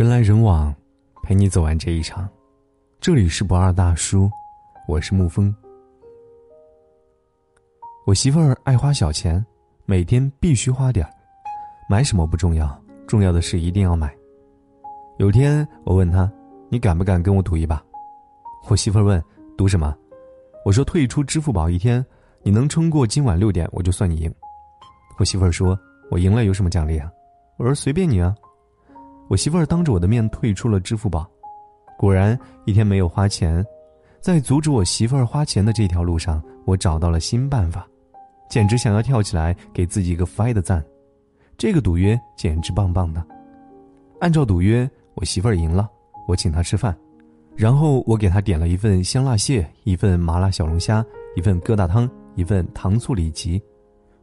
人来人往，陪你走完这一场。这里是不二大叔，我是沐风。我媳妇儿爱花小钱，每天必须花点儿。买什么不重要，重要的是一定要买。有天我问她：“你敢不敢跟我赌一把？”我媳妇儿问：“赌什么？”我说：“退出支付宝一天，你能撑过今晚六点，我就算你赢。”我媳妇儿说：“我赢了有什么奖励啊？”我说：“随便你啊。”我媳妇儿当着我的面退出了支付宝，果然一天没有花钱，在阻止我媳妇儿花钱的这条路上，我找到了新办法，简直想要跳起来给自己一个发的赞。这个赌约简直棒棒的。按照赌约，我媳妇儿赢了，我请她吃饭，然后我给她点了一份香辣蟹，一份麻辣小龙虾，一份疙瘩汤，一份糖醋里脊，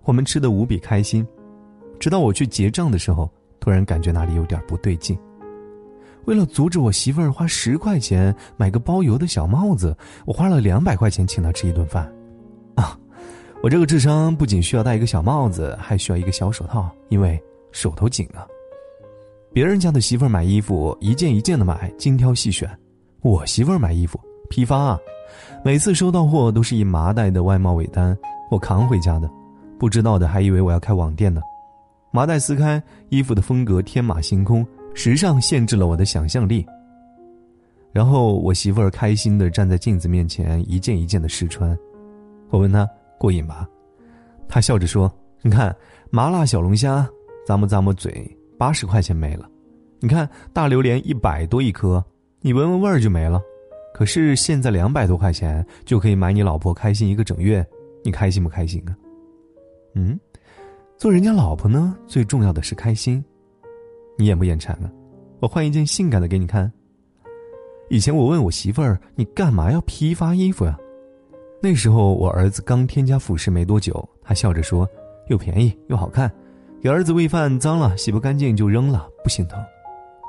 我们吃的无比开心，直到我去结账的时候。突然感觉哪里有点不对劲。为了阻止我媳妇儿花十块钱买个包邮的小帽子，我花了两百块钱请她吃一顿饭。啊，我这个智商不仅需要戴一个小帽子，还需要一个小手套，因为手头紧啊。别人家的媳妇儿买衣服一件一件的买，精挑细选；我媳妇儿买衣服批发啊，每次收到货都是一麻袋的外贸尾单，我扛回家的。不知道的还以为我要开网店呢。麻袋撕开，衣服的风格天马行空，时尚限制了我的想象力。然后我媳妇儿开心的站在镜子面前，一件一件的试穿。我问她过瘾吧，她笑着说：“你看麻辣小龙虾，咂摸咂摸嘴，八十块钱没了；你看大榴莲一百多一颗，你闻闻味儿就没了。可是现在两百多块钱就可以买你老婆开心一个整月，你开心不开心啊？”嗯。做人家老婆呢，最重要的是开心。你眼不眼馋啊？我换一件性感的给你看。以前我问我媳妇儿：“你干嘛要批发衣服呀？”那时候我儿子刚添加辅食没多久，他笑着说：“又便宜又好看，给儿子喂饭脏了洗不干净就扔了，不心疼。”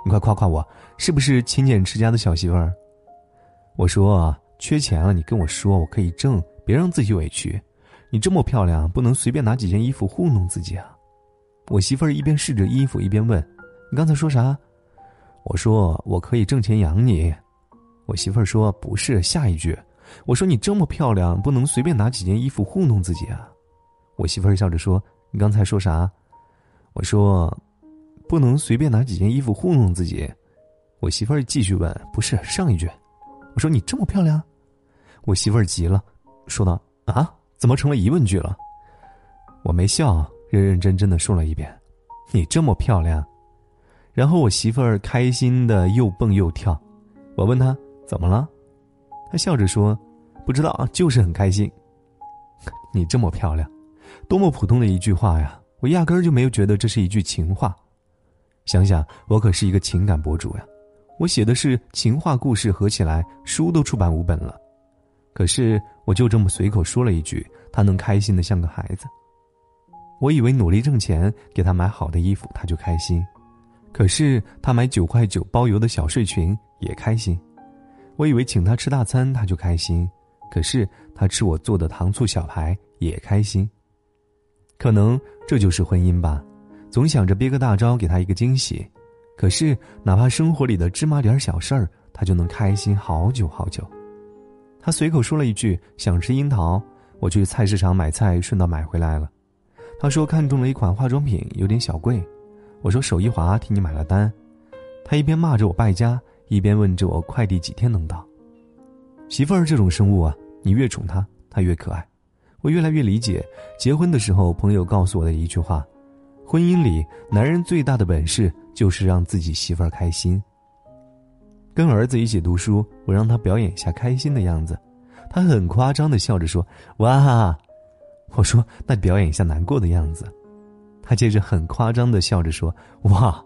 你快夸夸我，是不是勤俭持家的小媳妇儿？我说：“缺钱了，你跟我说，我可以挣，别让自己委屈。”你这么漂亮，不能随便拿几件衣服糊弄自己啊！我媳妇儿一边试着衣服，一边问：“你刚才说啥？”我说：“我可以挣钱养你。”我媳妇儿说：“不是，下一句。”我说：“你这么漂亮，不能随便拿几件衣服糊弄自己啊！”我媳妇儿笑着说：“你刚才说啥？”我说：“不能随便拿几件衣服糊弄自己。”我媳妇儿继续问：“不是上一句？”我说：“你这么漂亮。”我媳妇儿急了，说道：“啊！”怎么成了疑问句了？我没笑，认认真真的说了一遍：“你这么漂亮。”然后我媳妇儿开心的又蹦又跳。我问她怎么了，她笑着说：“不知道啊，就是很开心。”你这么漂亮，多么普通的一句话呀！我压根儿就没有觉得这是一句情话。想想我可是一个情感博主呀，我写的是情话故事，合起来书都出版五本了。可是，我就这么随口说了一句，他能开心的像个孩子。我以为努力挣钱，给他买好的衣服，他就开心；可是他买九块九包邮的小睡裙也开心。我以为请他吃大餐，他就开心；可是他吃我做的糖醋小排也开心。可能这就是婚姻吧，总想着憋个大招给他一个惊喜，可是哪怕生活里的芝麻点小事儿，他就能开心好久好久。他随口说了一句：“想吃樱桃。”我去菜市场买菜，顺道买回来了。他说看中了一款化妆品，有点小贵。我说手一滑，替你买了单。他一边骂着我败家，一边问着我快递几天能到。媳妇儿这种生物啊，你越宠她，她越可爱。我越来越理解结婚的时候朋友告诉我的一句话：婚姻里男人最大的本事就是让自己媳妇儿开心。跟儿子一起读书，我让他表演一下开心的样子，他很夸张的笑着说：“哇！”我说：“那表演一下难过的样子。”他接着很夸张的笑着说：“哇！”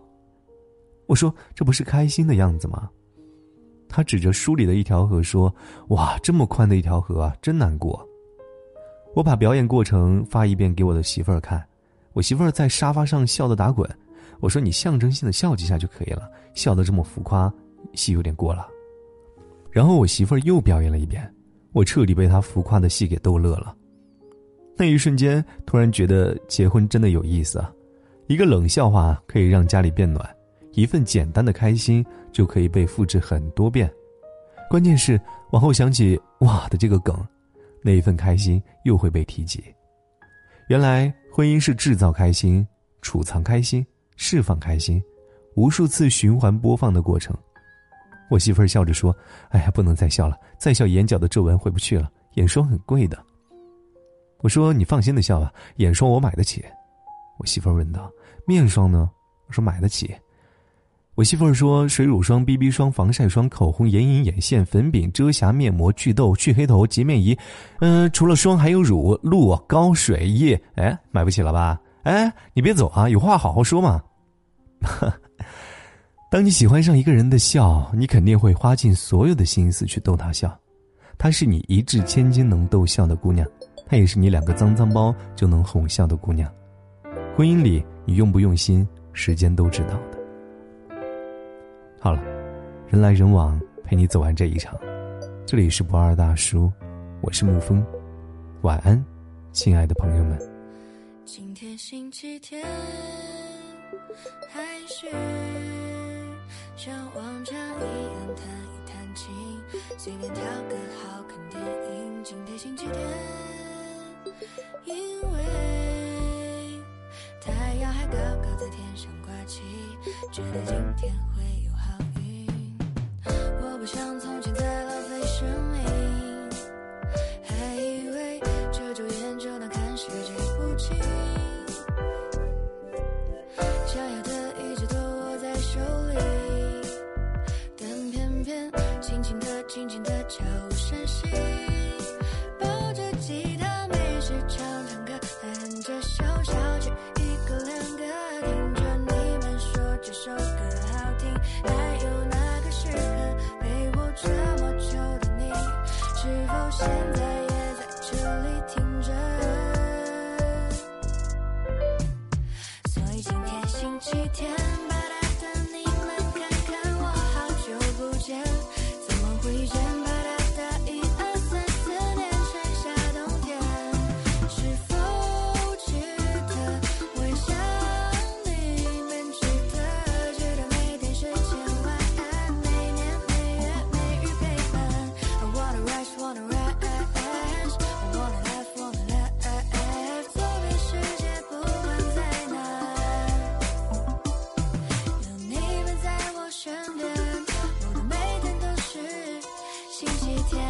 我说：“这不是开心的样子吗？”他指着书里的一条河说：“哇，这么宽的一条河啊，真难过。”我把表演过程发一遍给我的媳妇儿看，我媳妇儿在沙发上笑得打滚。我说：“你象征性的笑几下就可以了，笑得这么浮夸。”戏有点过了，然后我媳妇儿又表演了一遍，我彻底被她浮夸的戏给逗乐了。那一瞬间，突然觉得结婚真的有意思啊！一个冷笑话可以让家里变暖，一份简单的开心就可以被复制很多遍。关键是往后想起“哇”的这个梗，那一份开心又会被提及。原来婚姻是制造开心、储藏开心、释放开心，无数次循环播放的过程。我媳妇儿笑着说：“哎呀，不能再笑了，再笑眼角的皱纹回不去了。眼霜很贵的。”我说：“你放心的笑吧，眼霜我买得起。”我媳妇儿问道：“面霜呢？”我说：“买得起。”我媳妇儿说：“水乳霜、BB 霜、防晒霜、口红、眼影、眼线、粉饼、遮瑕、面膜、祛痘、去黑头、洁面仪，嗯，除了霜还有乳、露、膏、水液。哎，买不起了吧？哎，你别走啊，有话好好说嘛。当你喜欢上一个人的笑，你肯定会花尽所有的心思去逗他笑。她是你一掷千金能逗笑的姑娘，她也是你两个脏脏包就能哄笑的姑娘。婚姻里，你用不用心，时间都知道的。好了，人来人往，陪你走完这一场。这里是不二大叔，我是沐风，晚安，亲爱的朋友们。今天星期天，还是像往常一样弹一弹琴，随便挑个好看电影。今天星期天，因为太阳还高高在天上挂起，觉得今天会有好运。我。不像从前的都深吸抱着吉他没事唱唱歌哼着小小曲一个两个听着你们说这首歌好听还有那个时刻陪我这么久的你是否现在也在这里听着所以今天星期天几天。